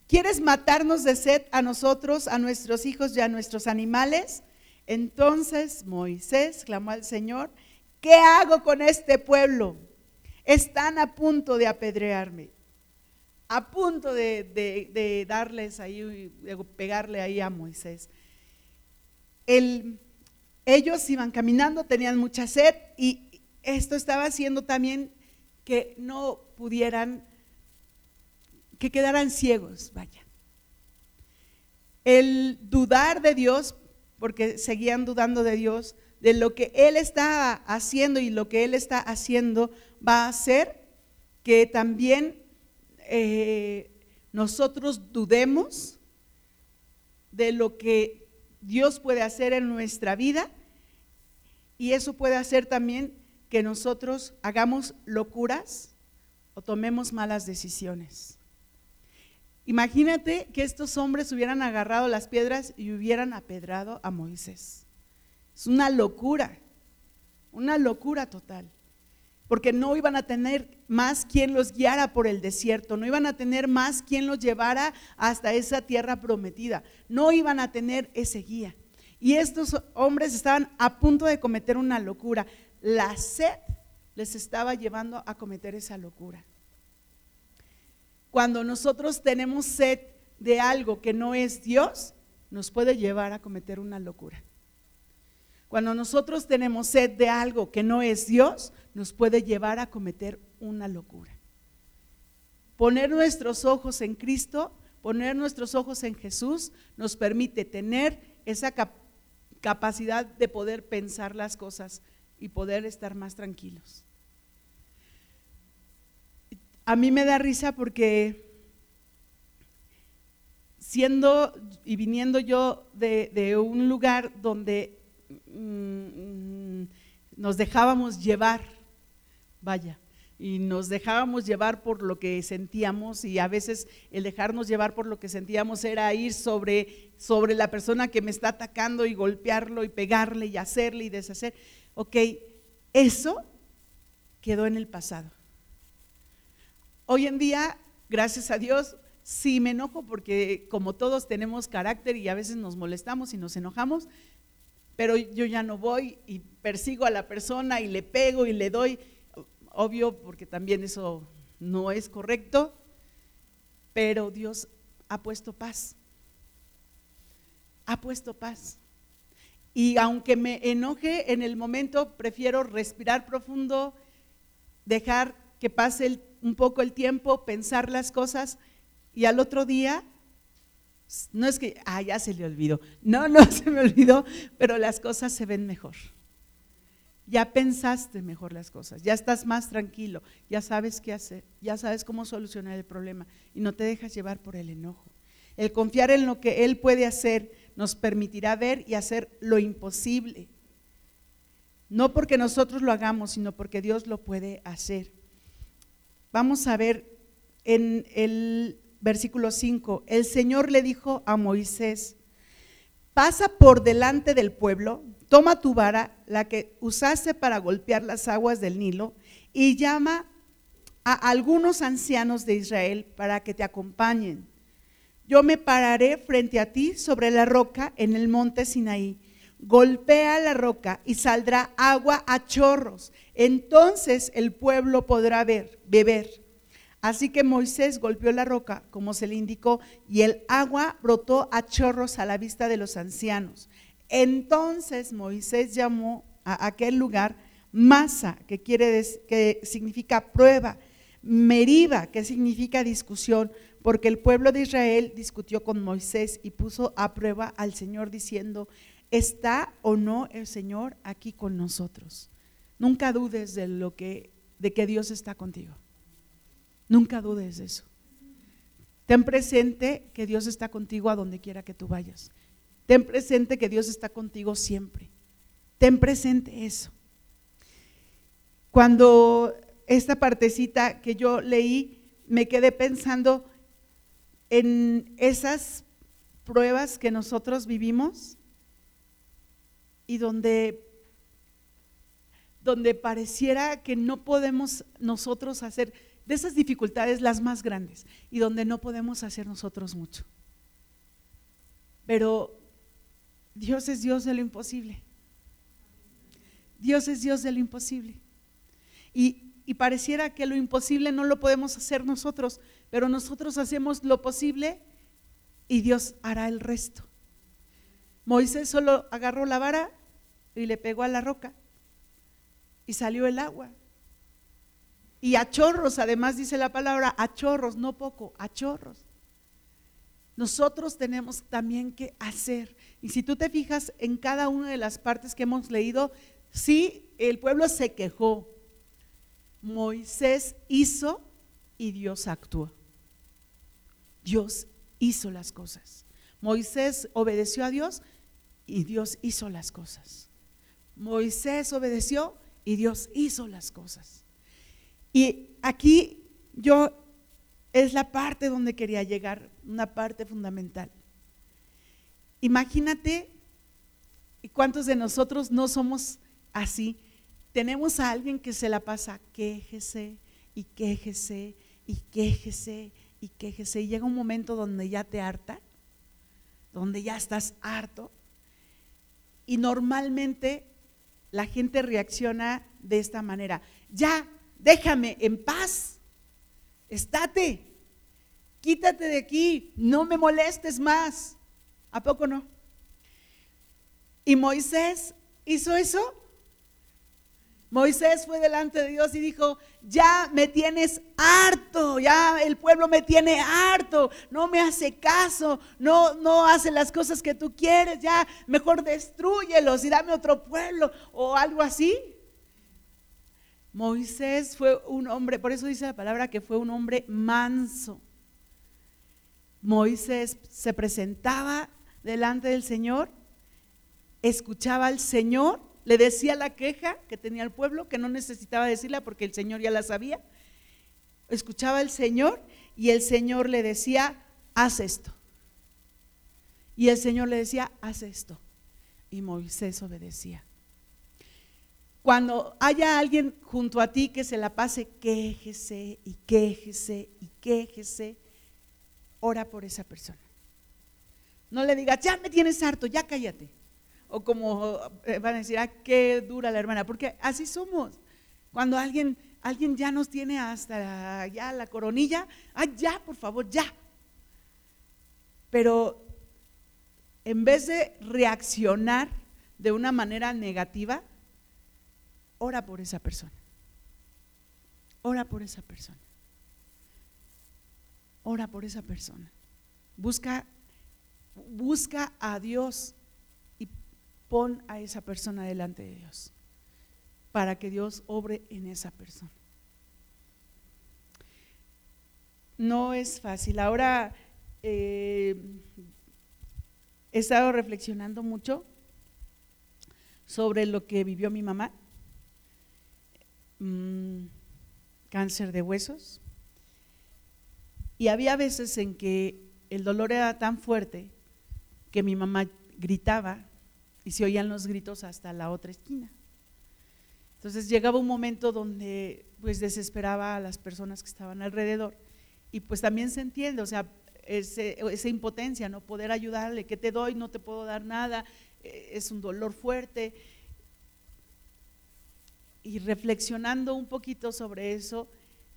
¿Quieres matarnos de sed a nosotros, a nuestros hijos y a nuestros animales? Entonces Moisés clamó al Señor, ¿qué hago con este pueblo? Están a punto de apedrearme, a punto de, darles ahí, de pegarle ahí a Moisés. ellos iban caminando, tenían mucha sed y esto estaba haciendo también que no pudieran, que quedaran ciegos, vaya. El dudar de Dios, porque seguían dudando de Dios, de lo que Él está haciendo y lo que Él está haciendo va a hacer que también eh, nosotros dudemos de lo que Dios puede hacer en nuestra vida y eso puede hacer también que nosotros hagamos locuras tomemos malas decisiones. Imagínate que estos hombres hubieran agarrado las piedras y hubieran apedrado a Moisés. Es una locura, una locura total. Porque no iban a tener más quien los guiara por el desierto, no iban a tener más quien los llevara hasta esa tierra prometida, no iban a tener ese guía. Y estos hombres estaban a punto de cometer una locura la sed les estaba llevando a cometer esa locura. Cuando nosotros tenemos sed de algo que no es Dios, nos puede llevar a cometer una locura. Cuando nosotros tenemos sed de algo que no es Dios, nos puede llevar a cometer una locura. Poner nuestros ojos en Cristo, poner nuestros ojos en Jesús, nos permite tener esa capacidad de poder pensar las cosas y poder estar más tranquilos. A mí me da risa porque siendo y viniendo yo de, un lugar donde mm, nos dejábamos llevar, vaya, y nos dejábamos llevar por lo que sentíamos y a veces el dejarnos llevar por lo que sentíamos era ir sobre, sobre la persona que me está atacando y golpearlo y pegarle y hacerle y deshacer. Ok, eso quedó en el pasado. Hoy en día, gracias a Dios, sí me enojo porque como todos tenemos carácter y a veces nos molestamos y nos enojamos, pero yo ya no voy y persigo a la persona y le pego y le doy obvio, porque también eso no es correcto, pero Dios ha puesto paz. Ha puesto paz. Y aunque me enoje en el momento, prefiero respirar profundo, dejar que pase un poco el tiempo, pensar las cosas y al otro día, no es que, ah, ya se le olvidó. No, no se me olvidó, pero las cosas se ven mejor ya pensaste mejor las cosas, ya estás más tranquilo, ya sabes qué hacer, ya sabes cómo solucionar el problema y no te dejas llevar por el enojo. El confiar en lo que Él puede hacer nos permitirá ver y hacer lo imposible. No porque nosotros lo hagamos, sino porque Dios lo puede hacer. Vamos a ver en el versículo 5, el Señor le dijo a Moisés, pasa por delante del pueblo Toma tu vara, la que usaste para golpear las aguas del Nilo, y llama a algunos ancianos de Israel para que te acompañen. Yo me pararé frente a ti sobre la roca en el monte Sinaí. Golpea la roca y saldrá agua a chorros. Entonces el pueblo podrá ver, beber. Así que Moisés golpeó la roca como se le indicó y el agua brotó a chorros a la vista de los ancianos. Entonces Moisés llamó a aquel lugar Masa, que quiere que significa prueba, Meriba, que significa discusión, porque el pueblo de Israel discutió con Moisés y puso a prueba al Señor diciendo, ¿está o no el Señor aquí con nosotros? Nunca dudes de lo que de que Dios está contigo. Nunca dudes de eso. Ten presente que Dios está contigo a donde quiera que tú vayas. Ten presente que Dios está contigo siempre. Ten presente eso. Cuando esta partecita que yo leí, me quedé pensando en esas pruebas que nosotros vivimos y donde donde pareciera que no podemos nosotros hacer de esas dificultades las más grandes y donde no podemos hacer nosotros mucho. Pero Dios es Dios de lo imposible. Dios es Dios de lo imposible. Y, pareciera que lo imposible no lo podemos hacer nosotros, pero nosotros hacemos lo posible y Dios hará el resto. Moisés solo agarró la vara y le pegó a la roca y salió el agua. Y a chorros, además dice la palabra, a chorros, no poco, a chorros. Nosotros tenemos también que hacer y si tú te fijas en cada una de las partes que hemos leído, sí, el pueblo se quejó. Moisés hizo y Dios actuó. Dios hizo las cosas. Moisés obedeció a Dios y Dios hizo las cosas. Moisés obedeció y Dios hizo las cosas. Y aquí yo es la parte donde quería llegar, una parte fundamental. Imagínate cuántos de nosotros no somos así. Tenemos a alguien que se la pasa quéjese y quéjese y quéjese y quéjese. Y llega un momento donde ya te harta, donde ya estás harto. Y normalmente la gente reacciona de esta manera. Ya, déjame en paz. Estate. Quítate de aquí. No me molestes más. ¿A poco no? ¿Y Moisés hizo eso? Moisés fue delante de Dios y dijo, ya me tienes harto, ya el pueblo me tiene harto, no me hace caso, no, no hace las cosas que tú quieres, ya mejor destruyelos y dame otro pueblo o algo así. Moisés fue un hombre, por eso dice la palabra que fue un hombre manso. Moisés se presentaba delante del Señor, escuchaba al Señor, le decía la queja que tenía el pueblo, que no necesitaba decirla porque el Señor ya la sabía. Escuchaba al Señor y el Señor le decía, haz esto. Y el Señor le decía, haz esto. Y Moisés obedecía. Cuando haya alguien junto a ti que se la pase, quéjese y quéjese y quéjese, ora por esa persona. No le digas, ya me tienes harto, ya cállate. O como eh, van a decir, ah, qué dura la hermana, porque así somos. Cuando alguien, alguien ya nos tiene hasta ya la coronilla, ah, ya, por favor, ya. Pero en vez de reaccionar de una manera negativa, ora por esa persona. Ora por esa persona. Ora por esa persona. Busca, busca a Dios pon a esa persona delante de Dios para que Dios obre en esa persona. No es fácil. Ahora eh, he estado reflexionando mucho sobre lo que vivió mi mamá Mm, cáncer de huesos. Y había veces en que el dolor era tan fuerte que mi mamá gritaba y se oían los gritos hasta la otra esquina. Entonces llegaba un momento donde pues desesperaba a las personas que estaban alrededor y pues también se entiende, o sea, esa impotencia, no poder ayudarle, ¿qué te doy? No te puedo dar nada, eh, es un dolor fuerte y reflexionando un poquito sobre eso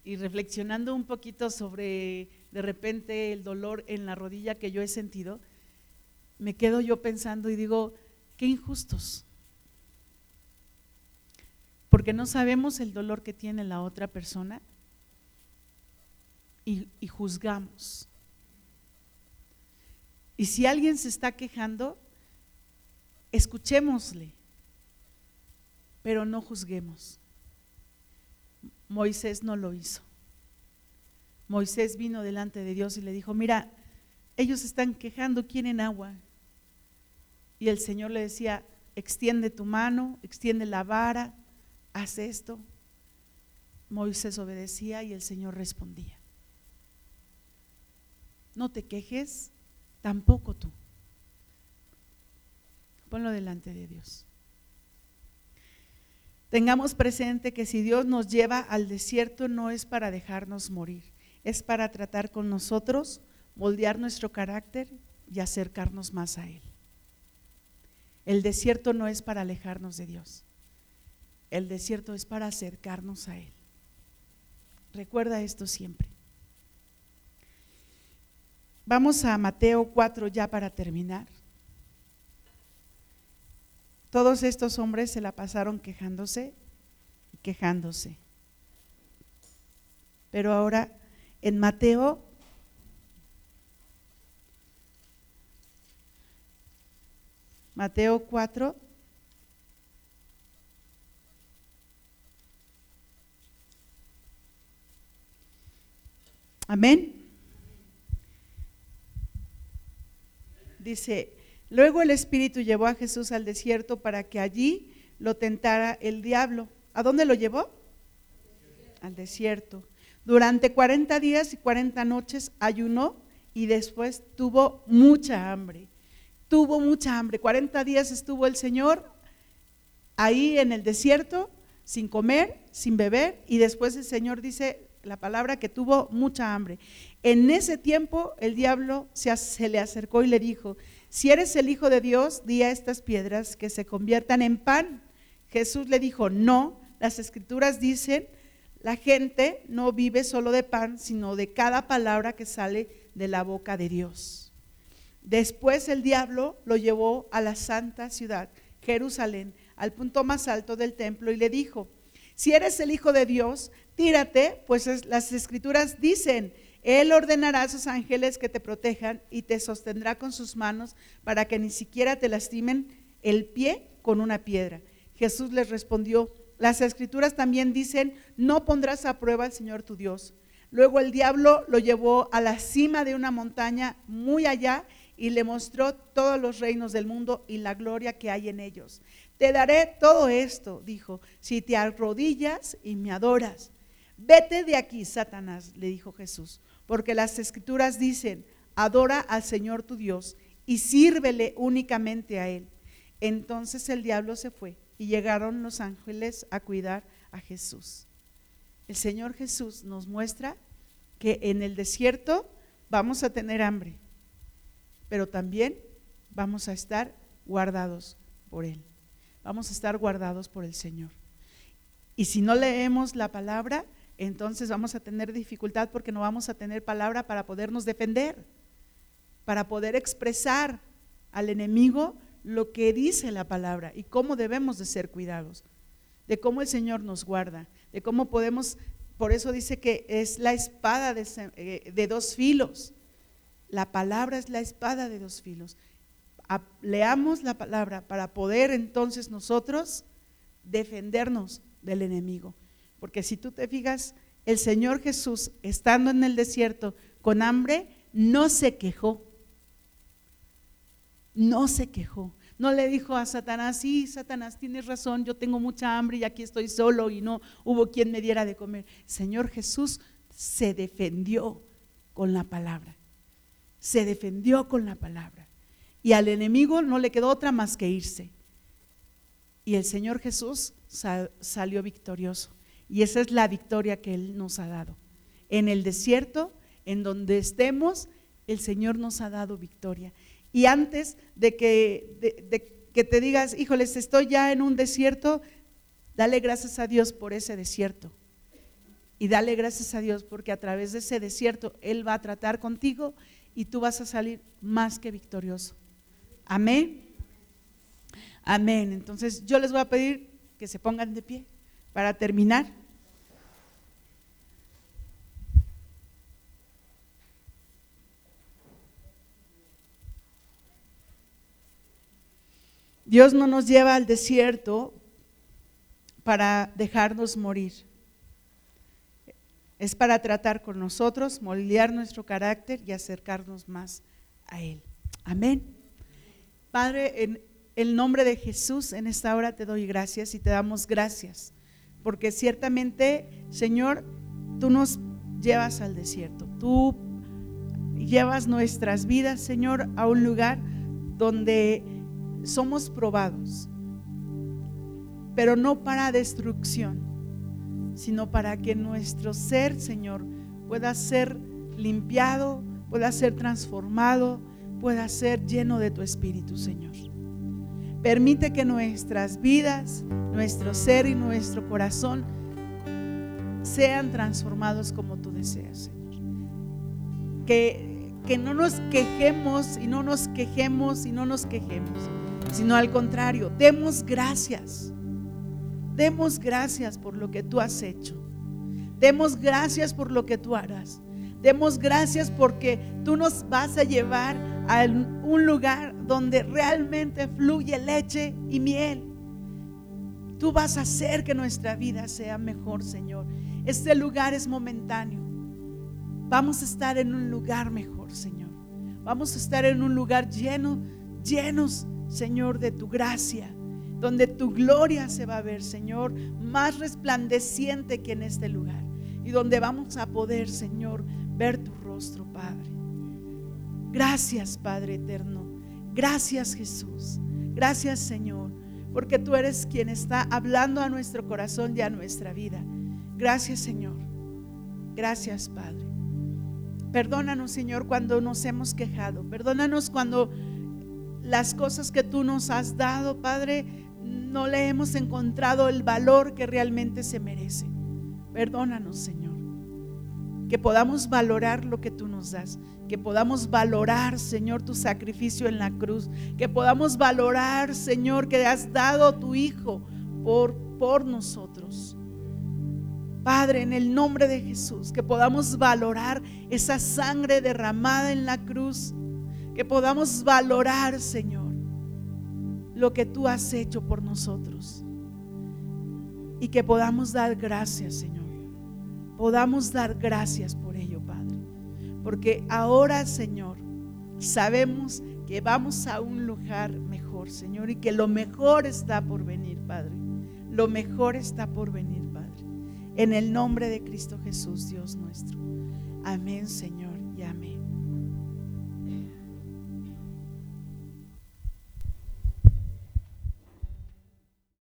y reflexionando un poquito sobre de repente el dolor en la rodilla que yo he sentido, me quedo yo pensando y digo, qué injustos. Porque no sabemos el dolor que tiene la otra persona y, y juzgamos. Y si alguien se está quejando, escuchémosle pero no juzguemos. Moisés no lo hizo. Moisés vino delante de Dios y le dijo, mira, ellos están quejando, quieren agua. Y el Señor le decía, extiende tu mano, extiende la vara, haz esto. Moisés obedecía y el Señor respondía. No te quejes, tampoco tú. Ponlo delante de Dios. Tengamos presente que si Dios nos lleva al desierto no es para dejarnos morir, es para tratar con nosotros, moldear nuestro carácter y acercarnos más a Él. El desierto no es para alejarnos de Dios, el desierto es para acercarnos a Él. Recuerda esto siempre. Vamos a Mateo 4 ya para terminar. Todos estos hombres se la pasaron quejándose y quejándose. Pero ahora en Mateo Mateo 4 Amén. Dice, Luego el Espíritu llevó a Jesús al desierto para que allí lo tentara el diablo. ¿A dónde lo llevó? Al desierto. Durante 40 días y 40 noches ayunó y después tuvo mucha hambre. Tuvo mucha hambre. 40 días estuvo el Señor ahí en el desierto sin comer, sin beber y después el Señor dice la palabra que tuvo mucha hambre. En ese tiempo el diablo se, se le acercó y le dijo, si eres el Hijo de Dios, di a estas piedras que se conviertan en pan. Jesús le dijo, no, las escrituras dicen, la gente no vive solo de pan, sino de cada palabra que sale de la boca de Dios. Después el diablo lo llevó a la santa ciudad, Jerusalén, al punto más alto del templo y le dijo, si eres el Hijo de Dios, tírate, pues las escrituras dicen, él ordenará a sus ángeles que te protejan y te sostendrá con sus manos para que ni siquiera te lastimen el pie con una piedra. Jesús les respondió, las escrituras también dicen, no pondrás a prueba al Señor tu Dios. Luego el diablo lo llevó a la cima de una montaña muy allá y le mostró todos los reinos del mundo y la gloria que hay en ellos. Te daré todo esto, dijo, si te arrodillas y me adoras. Vete de aquí, Satanás, le dijo Jesús, porque las escrituras dicen, adora al Señor tu Dios y sírvele únicamente a Él. Entonces el diablo se fue y llegaron los ángeles a cuidar a Jesús. El Señor Jesús nos muestra que en el desierto vamos a tener hambre, pero también vamos a estar guardados por Él. Vamos a estar guardados por el Señor. Y si no leemos la palabra, entonces vamos a tener dificultad porque no vamos a tener palabra para podernos defender, para poder expresar al enemigo lo que dice la palabra y cómo debemos de ser cuidados, de cómo el Señor nos guarda, de cómo podemos, por eso dice que es la espada de, eh, de dos filos. La palabra es la espada de dos filos. Leamos la palabra para poder entonces nosotros defendernos del enemigo. Porque si tú te fijas, el Señor Jesús, estando en el desierto con hambre, no se quejó no se quejó. No le dijo a Satanás, sí, Satanás, tienes razón, yo tengo mucha hambre y aquí estoy solo y no hubo quien me diera de comer. Señor Jesús se defendió con la palabra. Se defendió con la palabra. Y al enemigo no le quedó otra más que irse. Y el Señor Jesús salió victorioso. Y esa es la victoria que Él nos ha dado. En el desierto, en donde estemos, el Señor nos ha dado victoria. Y antes de que, que te digas, híjoles, estoy ya en un desierto, dale gracias a Dios por ese desierto. Y dale gracias a Dios porque a través de ese desierto Él va a tratar contigo y tú vas a salir más que victorioso. Amén. Amén. Entonces yo les voy a pedir que se pongan de pie para terminar. Dios no nos lleva al desierto para dejarnos morir. Es para tratar con nosotros, moldear nuestro carácter y acercarnos más a Él. Amén. Padre, en el nombre de Jesús, en esta hora te doy gracias y te damos gracias, porque ciertamente, Señor, tú nos llevas al desierto. Tú llevas nuestras vidas, Señor, a un lugar donde somos probados, pero no para destrucción, sino para que nuestro ser, Señor, pueda ser limpiado, pueda ser transformado, pueda ser lleno de tu Espíritu, Señor. Permite que nuestras vidas, nuestro ser y nuestro corazón sean transformados como tú deseas, Señor. Que, que no nos quejemos y no nos quejemos y no nos quejemos sino al contrario, demos gracias. Demos gracias por lo que tú has hecho. Demos gracias por lo que tú harás. Demos gracias porque tú nos vas a llevar a un lugar donde realmente fluye leche y miel. Tú vas a hacer que nuestra vida sea mejor, Señor. Este lugar es momentáneo. Vamos a estar en un lugar mejor, Señor. Vamos a estar en un lugar lleno, llenos Señor, de tu gracia, donde tu gloria se va a ver, Señor, más resplandeciente que en este lugar. Y donde vamos a poder, Señor, ver tu rostro, Padre. Gracias, Padre eterno. Gracias, Jesús. Gracias, Señor, porque tú eres quien está hablando a nuestro corazón y a nuestra vida. Gracias, Señor. Gracias, Padre. Perdónanos, Señor, cuando nos hemos quejado. Perdónanos cuando las cosas que tú nos has dado, Padre, no le hemos encontrado el valor que realmente se merece. Perdónanos, Señor. Que podamos valorar lo que tú nos das. Que podamos valorar, Señor, tu sacrificio en la cruz. Que podamos valorar, Señor, que has dado tu Hijo por, por nosotros. Padre, en el nombre de Jesús, que podamos valorar esa sangre derramada en la cruz que podamos valorar, Señor, lo que tú has hecho por nosotros. Y que podamos dar gracias, Señor. podamos dar gracias por ello, Padre. Porque ahora, Señor, sabemos que vamos a un lugar mejor, Señor, y que lo mejor está por venir, Padre. Lo mejor está por venir, Padre. En el nombre de Cristo Jesús, Dios nuestro. Amén, Señor.